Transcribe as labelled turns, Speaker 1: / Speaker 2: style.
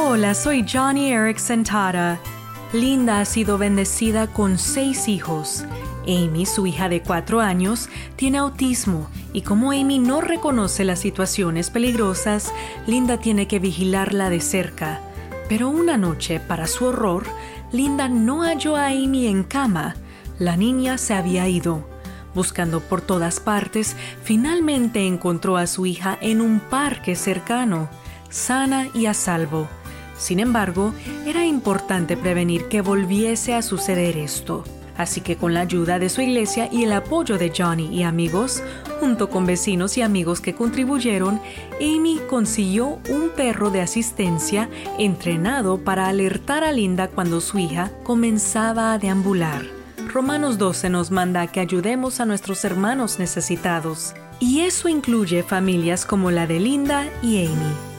Speaker 1: Hola, soy Johnny Erickson Tara. Linda ha sido bendecida con seis hijos. Amy, su hija de cuatro años, tiene autismo y como Amy no reconoce las situaciones peligrosas, Linda tiene que vigilarla de cerca. Pero una noche, para su horror, Linda no halló a Amy en cama. La niña se había ido. Buscando por todas partes, finalmente encontró a su hija en un parque cercano, sana y a salvo. Sin embargo, era importante prevenir que volviese a suceder esto. Así que con la ayuda de su iglesia y el apoyo de Johnny y amigos, junto con vecinos y amigos que contribuyeron, Amy consiguió un perro de asistencia entrenado para alertar a Linda cuando su hija comenzaba a deambular. Romanos 12 nos manda que ayudemos a nuestros hermanos necesitados, y eso incluye familias como la de Linda y Amy.